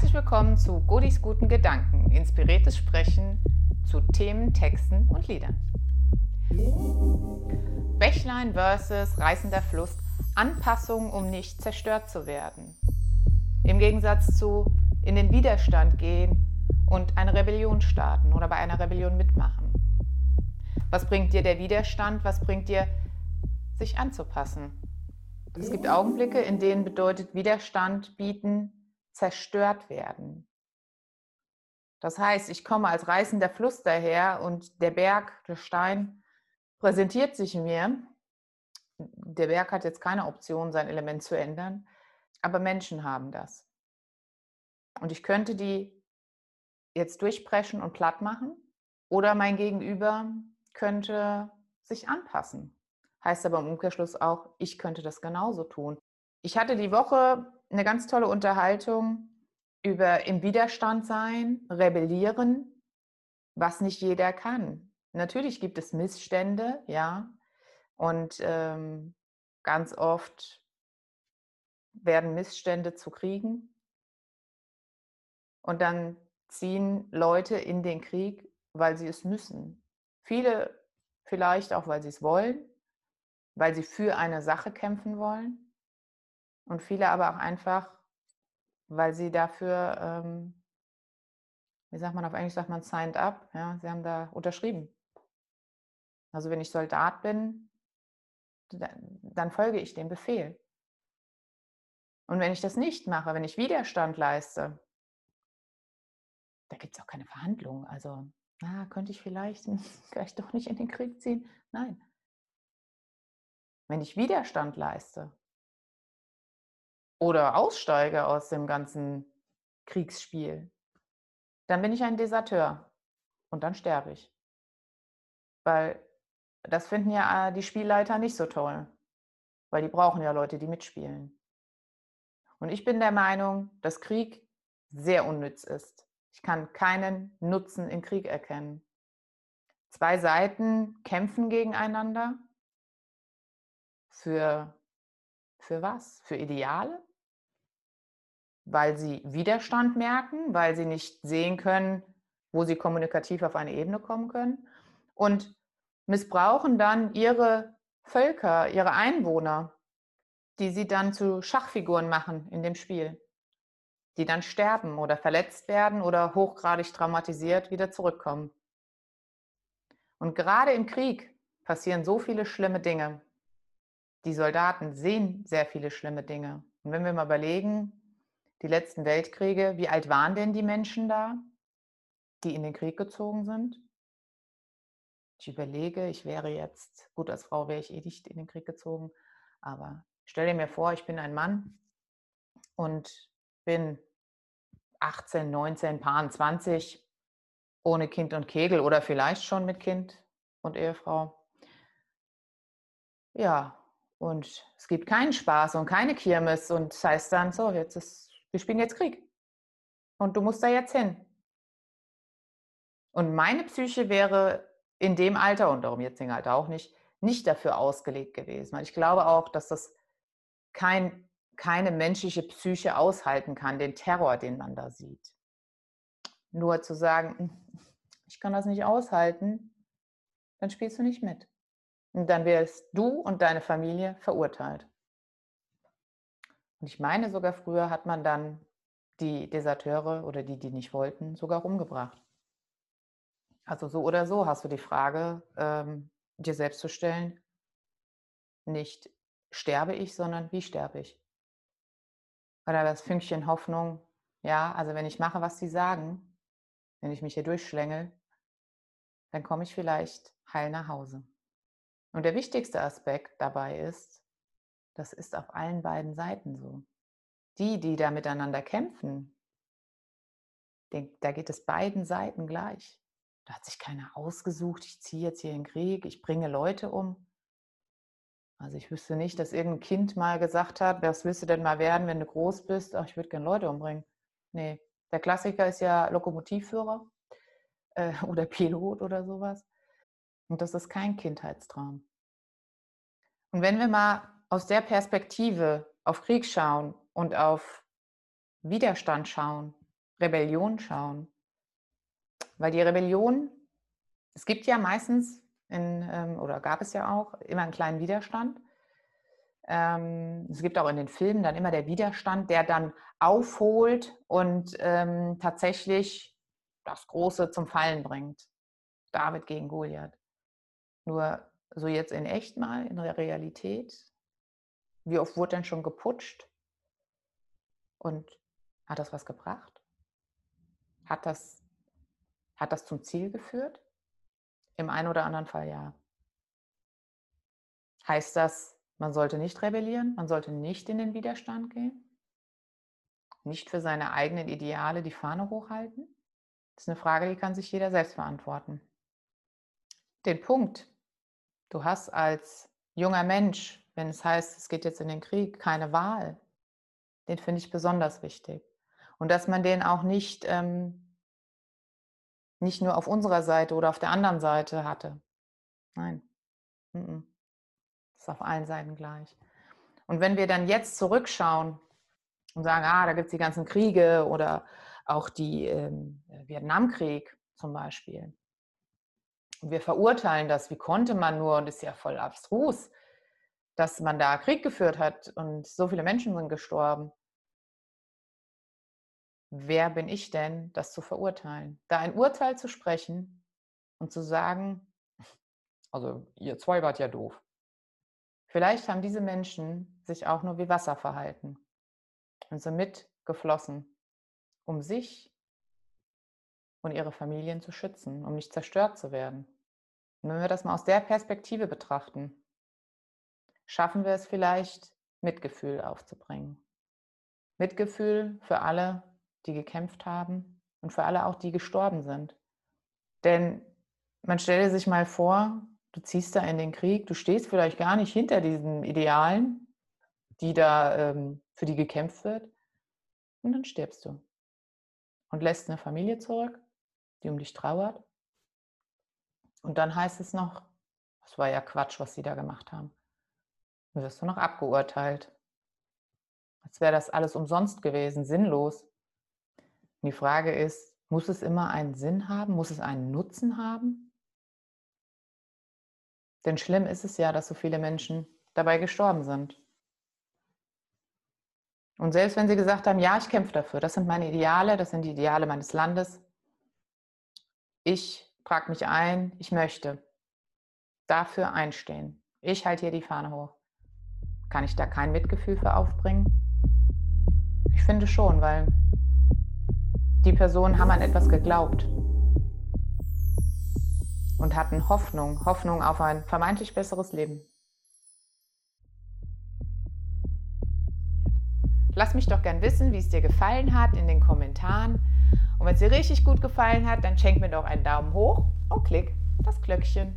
Herzlich willkommen zu Godis guten Gedanken, inspiriertes Sprechen zu Themen, Texten und Liedern. Bächlein versus reißender Fluss, Anpassung, um nicht zerstört zu werden. Im Gegensatz zu in den Widerstand gehen und eine Rebellion starten oder bei einer Rebellion mitmachen. Was bringt dir der Widerstand? Was bringt dir sich anzupassen? Es gibt Augenblicke, in denen bedeutet Widerstand bieten, zerstört werden. Das heißt, ich komme als reißender Fluss daher und der Berg, der Stein präsentiert sich mir. Der Berg hat jetzt keine Option, sein Element zu ändern, aber Menschen haben das. Und ich könnte die jetzt durchpreschen und platt machen oder mein Gegenüber könnte sich anpassen. Heißt aber im Umkehrschluss auch, ich könnte das genauso tun. Ich hatte die Woche eine ganz tolle Unterhaltung über im Widerstand sein, rebellieren, was nicht jeder kann. Natürlich gibt es Missstände, ja, und ähm, ganz oft werden Missstände zu Kriegen. Und dann ziehen Leute in den Krieg, weil sie es müssen. Viele vielleicht auch, weil sie es wollen, weil sie für eine Sache kämpfen wollen. Und viele aber auch einfach, weil sie dafür, ähm, wie sagt man auf Englisch, sagt man signed up, ja, sie haben da unterschrieben. Also wenn ich Soldat bin, dann folge ich dem Befehl. Und wenn ich das nicht mache, wenn ich Widerstand leiste, da gibt es auch keine Verhandlungen. Also, na, könnte ich vielleicht, vielleicht doch nicht in den Krieg ziehen? Nein. Wenn ich Widerstand leiste, oder aussteige aus dem ganzen Kriegsspiel, dann bin ich ein Deserteur und dann sterbe ich. Weil das finden ja äh, die Spielleiter nicht so toll, weil die brauchen ja Leute, die mitspielen. Und ich bin der Meinung, dass Krieg sehr unnütz ist. Ich kann keinen Nutzen in Krieg erkennen. Zwei Seiten kämpfen gegeneinander. Für, für was? Für Ideale? Weil sie Widerstand merken, weil sie nicht sehen können, wo sie kommunikativ auf eine Ebene kommen können und missbrauchen dann ihre Völker, ihre Einwohner, die sie dann zu Schachfiguren machen in dem Spiel, die dann sterben oder verletzt werden oder hochgradig traumatisiert wieder zurückkommen. Und gerade im Krieg passieren so viele schlimme Dinge. Die Soldaten sehen sehr viele schlimme Dinge. Und wenn wir mal überlegen, die letzten Weltkriege, wie alt waren denn die Menschen da, die in den Krieg gezogen sind? Ich überlege, ich wäre jetzt, gut, als Frau wäre ich eh nicht in den Krieg gezogen, aber stell dir mir vor, ich bin ein Mann und bin 18, 19, Paar 20, ohne Kind und Kegel oder vielleicht schon mit Kind und Ehefrau. Ja, und es gibt keinen Spaß und keine Kirmes und das heißt dann so, jetzt ist wir spielen jetzt Krieg. Und du musst da jetzt hin. Und meine Psyche wäre in dem Alter und darum jetzigen Alter auch nicht, nicht dafür ausgelegt gewesen. Weil ich glaube auch, dass das kein, keine menschliche Psyche aushalten kann, den Terror, den man da sieht. Nur zu sagen, hm, ich kann das nicht aushalten, dann spielst du nicht mit. Und dann wirst du und deine Familie verurteilt. Und ich meine, sogar früher hat man dann die Deserteure oder die, die nicht wollten, sogar umgebracht. Also so oder so hast du die Frage ähm, dir selbst zu stellen, nicht sterbe ich, sondern wie sterbe ich? Oder das Fünkchen Hoffnung, ja, also wenn ich mache, was sie sagen, wenn ich mich hier durchschlängel, dann komme ich vielleicht heil nach Hause. Und der wichtigste Aspekt dabei ist, das ist auf allen beiden Seiten so. Die, die da miteinander kämpfen, da geht es beiden Seiten gleich. Da hat sich keiner ausgesucht, ich ziehe jetzt hier in den Krieg, ich bringe Leute um. Also ich wüsste nicht, dass irgendein Kind mal gesagt hat, was willst du denn mal werden, wenn du groß bist? Ach, ich würde gerne Leute umbringen. Nee, der Klassiker ist ja Lokomotivführer äh, oder Pilot oder sowas. Und das ist kein Kindheitstraum. Und wenn wir mal aus der Perspektive auf Krieg schauen und auf Widerstand schauen, Rebellion schauen. Weil die Rebellion, es gibt ja meistens, in, ähm, oder gab es ja auch, immer einen kleinen Widerstand. Ähm, es gibt auch in den Filmen dann immer der Widerstand, der dann aufholt und ähm, tatsächlich das Große zum Fallen bringt. David gegen Goliath. Nur so jetzt in echt mal, in der Realität, wie oft wurde denn schon geputscht? Und hat das was gebracht? Hat das, hat das zum Ziel geführt? Im einen oder anderen Fall ja. Heißt das, man sollte nicht rebellieren, man sollte nicht in den Widerstand gehen, nicht für seine eigenen Ideale die Fahne hochhalten? Das ist eine Frage, die kann sich jeder selbst beantworten. Den Punkt, du hast als junger Mensch, wenn es heißt, es geht jetzt in den Krieg, keine Wahl, den finde ich besonders wichtig. Und dass man den auch nicht, ähm, nicht nur auf unserer Seite oder auf der anderen Seite hatte. Nein. Das ist auf allen Seiten gleich. Und wenn wir dann jetzt zurückschauen und sagen, ah, da gibt es die ganzen Kriege oder auch die ähm, Vietnamkrieg zum Beispiel. Und wir verurteilen das, wie konnte man nur, und ist ja voll abstrus, dass man da Krieg geführt hat und so viele Menschen sind gestorben wer bin ich denn, das zu verurteilen? Da ein Urteil zu sprechen und zu sagen, also ihr zwei wart ja doof. Vielleicht haben diese Menschen sich auch nur wie Wasser verhalten und sind mitgeflossen, um sich und ihre Familien zu schützen, um nicht zerstört zu werden. Und wenn wir das mal aus der Perspektive betrachten, schaffen wir es vielleicht, Mitgefühl aufzubringen. Mitgefühl für alle, die gekämpft haben und für alle auch, die gestorben sind. Denn man stelle sich mal vor, du ziehst da in den Krieg, du stehst vielleicht gar nicht hinter diesen Idealen, die da ähm, für die gekämpft wird, und dann stirbst du und lässt eine Familie zurück, die um dich trauert. Und dann heißt es noch, das war ja Quatsch, was sie da gemacht haben. Wirst du noch abgeurteilt. Als wäre das alles umsonst gewesen, sinnlos. Und die Frage ist, muss es immer einen Sinn haben? Muss es einen Nutzen haben? Denn schlimm ist es ja, dass so viele Menschen dabei gestorben sind. Und selbst wenn sie gesagt haben, ja, ich kämpfe dafür, das sind meine Ideale, das sind die Ideale meines Landes, ich trage mich ein, ich möchte dafür einstehen. Ich halte hier die Fahne hoch. Kann ich da kein Mitgefühl für aufbringen? Ich finde schon, weil die Personen haben an etwas geglaubt und hatten Hoffnung, Hoffnung auf ein vermeintlich besseres Leben. Lass mich doch gern wissen, wie es dir gefallen hat in den Kommentaren. Und wenn es dir richtig gut gefallen hat, dann schenk mir doch einen Daumen hoch und klick das Glöckchen.